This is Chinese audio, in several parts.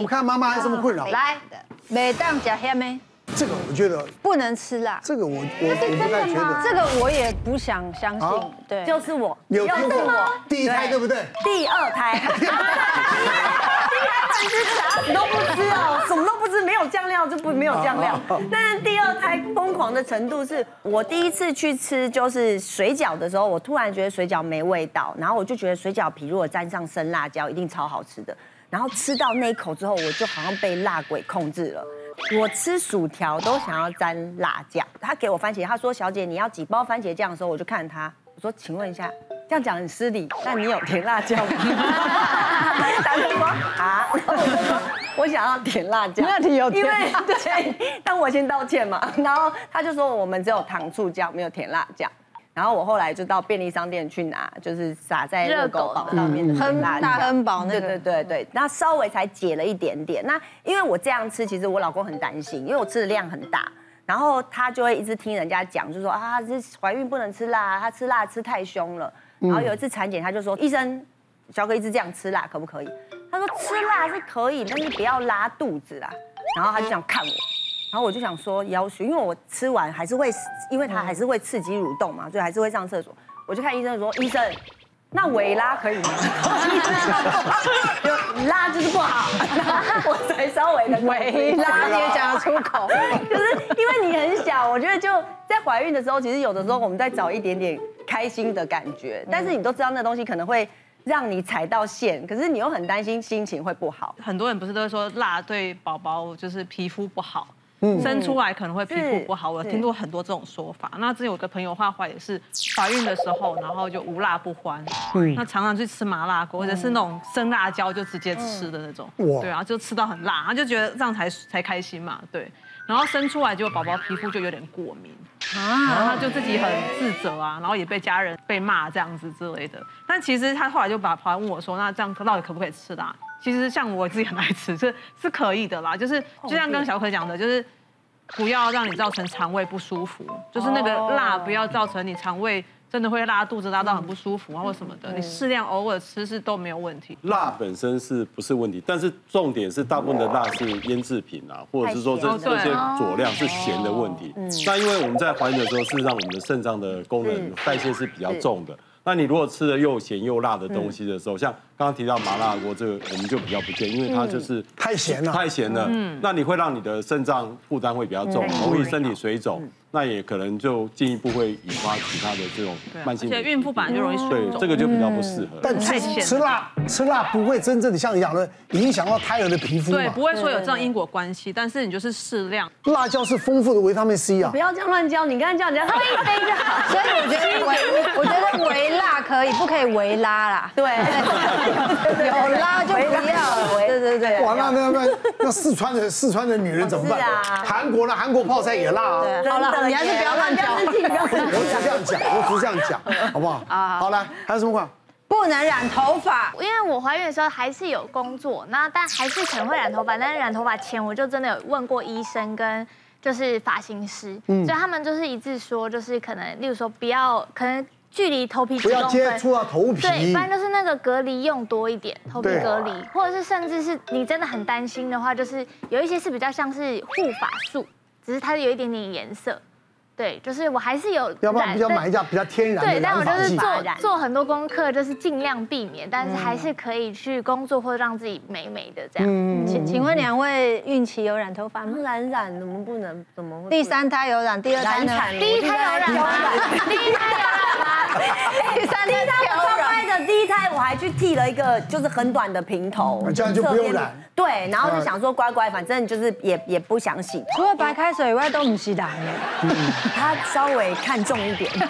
我们看妈妈还有什么困扰？来，每当加黑咩？这个我觉得不能吃辣。这个我我我不太觉得。这个我也不想相信。对，就是我。有听过吗？第一胎对不对？第二胎。第一胎吃啥都不吃哦，什么都不吃，没有酱料就不没有酱料。但是第二胎疯狂的程度是，我第一次去吃就是水饺的时候，我突然觉得水饺没味道，然后我就觉得水饺皮如果沾上生辣椒，一定超好吃的。然后吃到那一口之后，我就好像被辣鬼控制了。我吃薯条都想要沾辣酱。他给我番茄，他说：“小姐，你要几包番茄酱？”的时候，我就看他，我说：“请问一下，这样讲很失礼，那你有甜辣酱吗？” 他说：“啊。”我就说：“我想要甜辣酱。”那你有甜？因为对，但我先道歉嘛。然后他就说：“我们只有糖醋酱，没有甜辣酱。”然后我后来就到便利商店去拿，就是撒在热狗堡上面的很大亨堡那个，对对对对，那稍微才解了一点点。那因为我这样吃，其实我老公很担心，因为我吃的量很大，然后他就会一直听人家讲，就说啊，这怀孕不能吃辣，他吃辣吃太凶了。然后有一次产检，他就说，医生，小可一直这样吃辣可不可以？他说吃辣是可以，但是不要拉肚子啦。然后他就这样看我。然后我就想说，要求，因为我吃完还是会，因为它还是会刺激蠕动嘛，所以还是会上厕所。我就看医生说，医生，那维拉可以吗？就拉就是不好，我才稍微的维拉也讲得出口，就是因为你很小，我觉得就在怀孕的时候，其实有的时候我们在找一点点开心的感觉，但是你都知道那东西可能会让你踩到线，可是你又很担心心情会不好。很多人不是都会说辣对宝宝就是皮肤不好。生出来可能会皮肤不好，我听过很多这种说法。那之前有个朋友画画也是怀孕的时候，然后就无辣不欢，那常常去吃麻辣锅或者是那种生辣椒就直接吃的那种，对啊，就吃到很辣，他就觉得这样才才开心嘛，对。然后生出来就宝宝皮肤就有点过敏啊，然后他就自己很自责啊，然后也被家人被骂这样子之类的。但其实他后来就把跑来问我说，那这样到底可不可以吃辣？其实像我自己很爱吃，是是可以的啦。就是就像刚刚小可讲的，就是不要让你造成肠胃不舒服，就是那个辣不要造成你肠胃真的会拉肚子，拉到很不舒服啊或什么的。你适量偶尔吃是都没有问题。辣本身是不是问题？但是重点是大部分的辣是腌制品啊，或者是说这这些佐料是咸的问题。那因为我们在怀孕的时候，事实上我们的肾脏的功能代谢是比较重的。那你如果吃了又咸又辣的东西的时候，像刚刚提到麻辣锅，这个我们就比较不建议，因为它就是太咸了，太咸了。嗯，那你会让你的肾脏负担会比较重，容易身体水肿。那也可能就进一步会引发其他的这种慢性。而且孕妇本来就容易水肿，对，这个就比较不适合。但吃吃辣吃辣不会真正的像你讲的影响到胎儿的皮肤。对，不会说有这样因果关系，但是你就是适量。辣椒是丰富的维他命 C 啊！不要这样乱教，你刚才叫人家喝一杯就好。所以我觉得微，我觉得微辣可以，不可以微拉啦。对，有啦就不要。对对对。哇，那那那那四川的四川的女人怎么办？韩国的韩国泡菜也辣啊。好了。你还是不要乱讲，我只这样讲，我只这样讲，好不好？啊，好来，还有什么话？不能染头发，因为我怀孕的时候还是有工作，那但还是可能会染头发。但是染头发前，我就真的有问过医生跟就是发型师，嗯，所以他们就是一致说，就是可能，例如说不要，可能距离头皮不要接触到头皮，对，一般就是那个隔离用多一点，头皮隔离，或者是甚至是你真的很担心的话，就是有一些是比较像是护发素，只是它有一点点颜色。对，就是我还是有，要不然比较买一家比较天然的。对，但我就是做做很多功课，就是尽量避免，但是还是可以去工作或者让自己美美的这样。嗯，请请问两位孕期有染头发吗？染染怎么不能？怎么会？第三胎有染，第二胎呢？第一胎有染吗？第一胎有染吗？第 三胎我超乖的，第一胎我还去剃了一个就是很短的平头，这样就不用染。对，然后就想说乖乖，反正就是也也不想洗。除了白开水以外都不洗的。他稍微看重一点。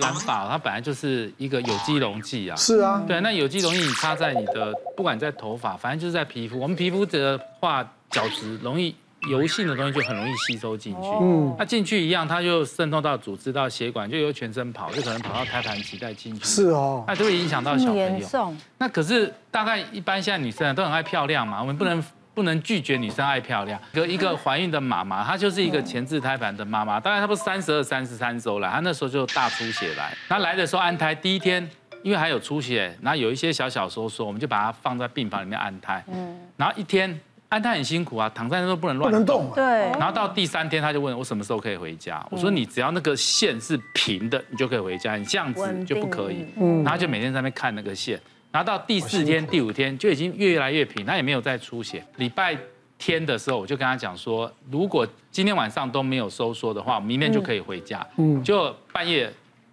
染发它本来就是一个有机溶剂啊。是啊。对，那有机溶剂你擦在你的，不管在头发，反正就是在皮肤。我们皮肤的话，角质容易油性的东西就很容易吸收进去。嗯。那进去一样，它就渗透到组织、到血管，就由全身跑，就可能跑到胎盘脐带进去。是哦。那就会影响到小朋友。严重。那可是大概一般现在女生都很爱漂亮嘛，我们不能。不能拒绝女生爱漂亮。一个一个怀孕的妈妈，她就是一个前置胎盘的妈妈。大概她不是三十二、三十三周了，她那时候就大出血来。她来的时候安胎第一天，因为还有出血，然后有一些小小收缩，我们就把它放在病房里面安胎。嗯，然后一天安胎很辛苦啊，躺在那都不能乱动。不能动。对。然后到第三天他就问我什么时候可以回家，我说你只要那个线是平的，你就可以回家，你这样子就不可以。嗯。然后就每天在那边看那个线，然后到第四天、第五天就已经越来越平，他也没有再出血。礼拜天的时候我就跟他讲说，如果今天晚上都没有收缩的话，明天就可以回家。嗯。就半夜。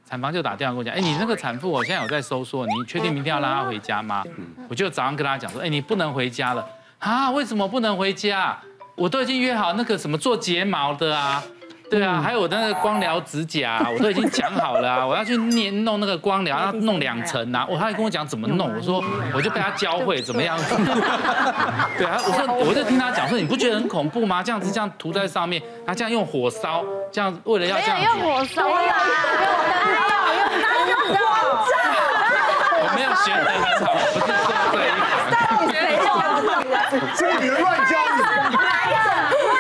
产房就打电话跟我讲，哎，你那个产妇，我现在有在收缩，你确定明天要让她回家吗？我就早上跟她讲说，哎，你不能回家了啊？为什么不能回家？我都已经约好那个什么做睫毛的啊。对啊，还有我的那个光疗指甲，我都已经讲好了啊，我要去捏弄那个光疗，要弄两层啊。我他还跟我讲怎么弄，我说我就被他教会怎么样。对啊，我说我就听他讲说，你不觉得很恐怖吗？这样子这样涂在上面，他这样用火烧，这样为了要这样。用火烧呀？没有用，用用用我没有学得很好，不是说对。到底谁教的？这个你乱教你。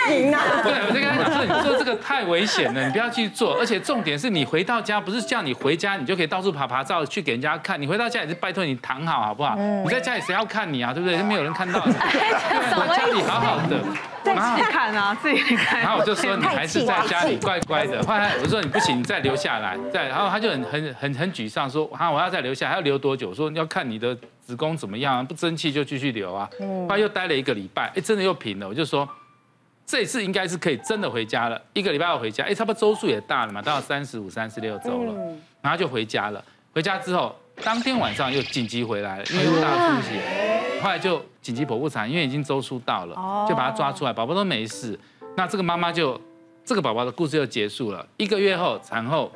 对，我就跟他讲说，你说这个太危险了，你不要去做。而且重点是你回到家，不是叫你回家你就可以到处爬爬照去给人家看。你回到家也是拜托你躺好，好不好？你在家里谁要看你啊？对不对？没有人看到你。我家里好好的，自己看啊，自己看。然后我就说你还是在家里乖乖的。后来我说你不行，你再留下来。再然后他就很很很很沮丧，说啊我要再留下来，还要留多久？说要看你的子宫怎么样，不争气就继续流啊。后来又待了一个礼拜，哎，真的又平了。我就说。这次应该是可以真的回家了，一个礼拜要回家，哎，差不多周数也大了嘛，到三十五、三十六周了，然后就回家了。回家之后，当天晚上又紧急回来了，因为又大出血，后来就紧急剖腹产，因为已经周数到了，就把他抓出来，宝宝都没事。那这个妈妈就，这个宝宝的故事就结束了。一个月后，产后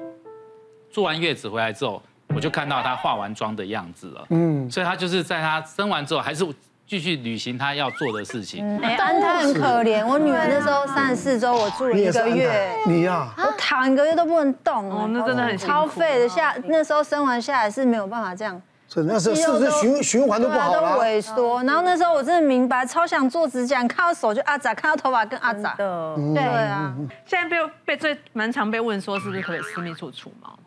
坐完月子回来之后，我就看到她化完妆的样子了。嗯，所以她就是在她生完之后还是。继续履行她要做的事情。哎，安胎很可怜。我女儿那时候三十四周，我住了一个月。你呀？我躺一个月都不能动。哦，那真的很超废的。下那时候生完下来是没有办法这样。是那时候是不是循循环都不好了？都萎缩。然后那时候我真的明白，超想做指甲，看到手就阿扎，看到头发更阿扎。的。对啊。现在被被最蛮常被问说，是不是可以私密处除毛？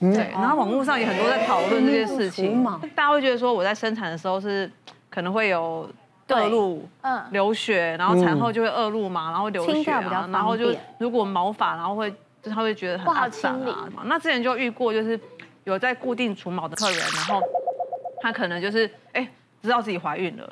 对。然后网络上也很多在讨论这件事情。大家会觉得说，我在生产的时候是可能会有。恶露，嗯，流血，然后产后就会恶露嘛，然后流血啊，然后就如果毛发，然后会就他会觉得很脏啊。那之前就遇过，就是有在固定除毛的客人，然后他可能就是哎知道自己怀孕了。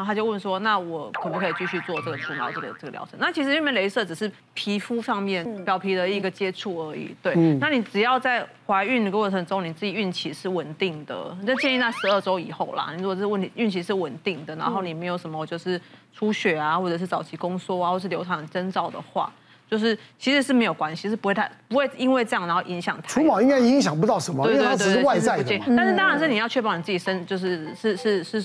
然后他就问说：“那我可不可以继续做这个除毛这个这个疗程？”那其实因为镭射只是皮肤上面表皮的一个接触而已。对，那你只要在怀孕的过程中，你自己孕期是稳定的，就建议在十二周以后啦。你如果是问题孕期是稳定的，然后你没有什么就是出血啊，或者是早期宫缩啊，或是流产征兆的话，就是其实是没有关系，是不会太不会因为这样然后影响它。除毛应该影响不到什么，因为它只是外在的。但是当然是你要确保你自己身就是是是是。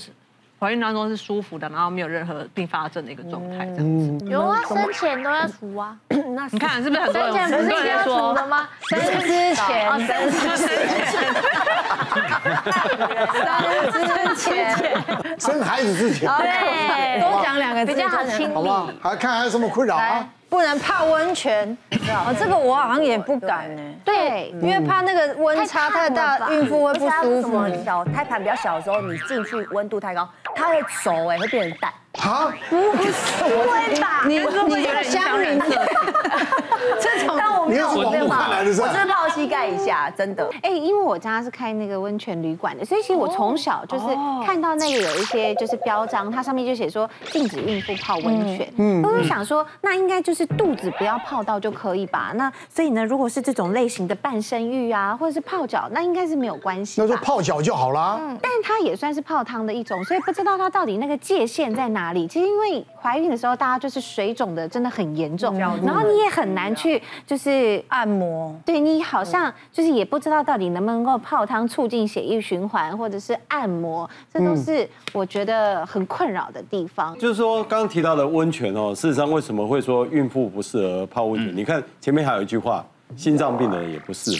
是怀孕当中是舒服的，然后没有任何并发症的一个状态，这样子。有啊，生前都要除啊。那你看是不是很多人？生前不是要除的吗？生之前，生之前，生之前，生孩子之前。对，多讲两个字比较好听。好不好？还看还有什么困扰啊？不能泡温泉，哦，这个我好像也不敢呢。对，因为怕那个温差太大，孕妇会不舒服。小胎盘比较小的时候，你进去温度太高，它会熟哎，会变成蛋。啊？不是，不会吧？你你是乡民的，这种，但我没有，我是泡膝盖以下，真的。哎，因为我家是开那个温泉旅馆的，所以其实我从小就是看到那个有一些就是标章，它上面就写说禁止孕妇泡温泉。嗯，我就想说，那应该就是肚子不要泡到就可以吧？那所以呢，如果是这种类型的半身浴啊，或者是泡脚，那应该是没有关系。那就泡脚就好啦。嗯，但是它也算是泡汤的一种，所以不知道它到底那个界限在。哪里？其实因为怀孕的时候，大家就是水肿的真的很严重，然后你也很难去就是按摩，对你好像就是也不知道到底能不能够泡汤促进血液循环，或者是按摩，这都是我觉得很困扰的地方。就是说刚刚提到的温泉哦，事实上为什么会说孕妇不适合泡温泉？你看前面还有一句话，心脏病的人也不适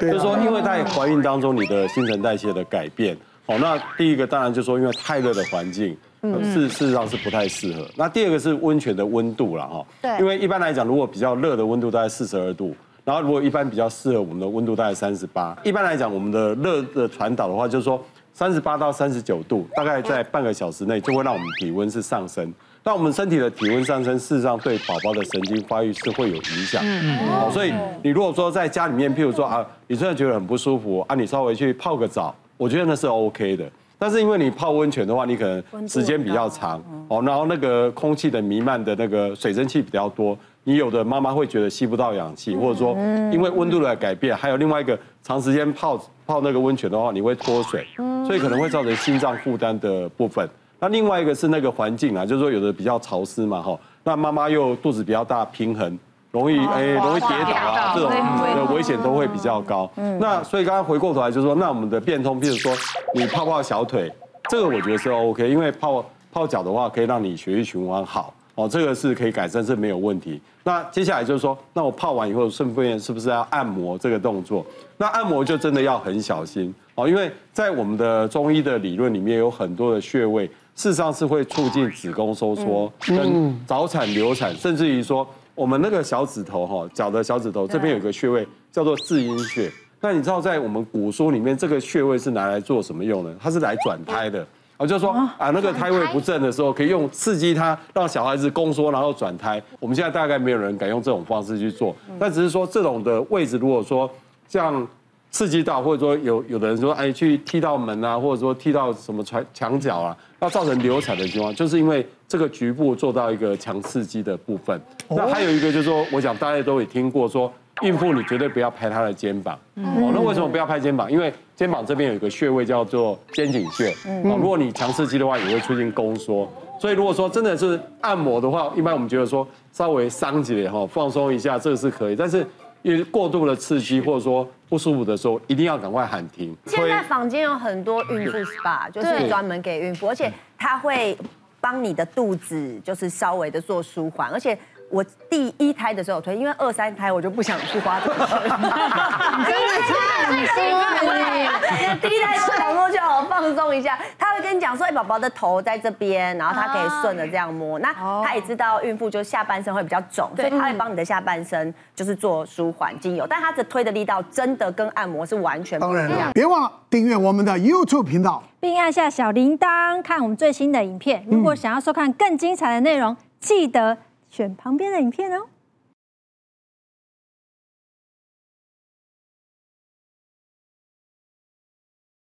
合，就是说因为在怀孕当中你的新陈代谢的改变，哦，那第一个当然就是说因为太热的环境。是事实上是不太适合。那第二个是温泉的温度了哈，对，因为一般来讲，如果比较热的温度大概四十二度，然后如果一般比较适合我们的温度大概三十八。一般来讲，我们的热的传导的话，就是说三十八到三十九度，大概在半个小时内就会让我们体温是上升。那我们身体的体温上升，事实上对宝宝的神经发育是会有影响。嗯，哦，所以你如果说在家里面，譬如说啊，你真的觉得很不舒服啊，你稍微去泡个澡，我觉得那是 OK 的。但是因为你泡温泉的话，你可能时间比较长哦，然后那个空气的弥漫的那个水蒸气比较多，你有的妈妈会觉得吸不到氧气，或者说因为温度的改变，还有另外一个长时间泡泡那个温泉的话，你会脱水，所以可能会造成心脏负担的部分。那另外一个是那个环境啊，就是说有的比较潮湿嘛，哈，那妈妈又肚子比较大，平衡容易哎容易跌倒啊，这种的危险都会比较高。那所以刚刚回过头来就是说，那我们的变通，譬如说你泡泡小腿，这个我觉得是 OK，因为泡泡脚的话可以让你血液循环好，哦，这个是可以改善，是没有问题。那接下来就是说，那我泡完以后顺便是不是要按摩这个动作？那按摩就真的要很小心哦，因为在我们的中医的理论里面有很多的穴位。事实上是会促进子宫收缩，跟早产、流产，甚至于说我们那个小指头哈，脚的小指头这边有个穴位叫做至阴穴。那你知道在我们古书里面，这个穴位是拿来做什么用的？它是来转胎的。啊，就是说啊，那个胎位不正的时候，可以用刺激它，让小孩子宫缩，然后转胎。我们现在大概没有人敢用这种方式去做，但只是说这种的位置，如果说像。刺激到，或者说有有的人说，哎，去踢到门啊，或者说踢到什么墙墙角啊，那造成流产的情况，就是因为这个局部做到一个强刺激的部分。那还有一个就是说，我想大家都也听过，说孕妇你绝对不要拍她的肩膀。哦，那为什么不要拍肩膀？因为肩膀这边有一个穴位叫做肩井穴。哦，如果你强刺激的话，也会出现宫缩。所以如果说真的是按摩的话，一般我们觉得说稍微伤几点哈，放松一下，这个是可以，但是。因为过度的刺激或者说不舒服的时候，一定要赶快喊停。现在坊间有很多孕妇 SPA，就是专门给孕妇，而且它会帮你的肚子就是稍微的做舒缓，而且。我第一胎的时候推，因为二三胎我就不想去花这个钱。真的超开心！第一胎的时候就好放松一下，他会跟你讲说，哎，宝宝的头在这边，然后他可以顺着这样摸。那他也知道孕妇就下半身会比较肿，所以他会帮你的下半身就是做舒缓精油，但他的推的力道真的跟按摩是完全不一样。别忘了订阅我们的 YouTube 频道，并按下小铃铛看我们最新的影片。如果想要收看更精彩的内容，记得。选旁边的影片哦。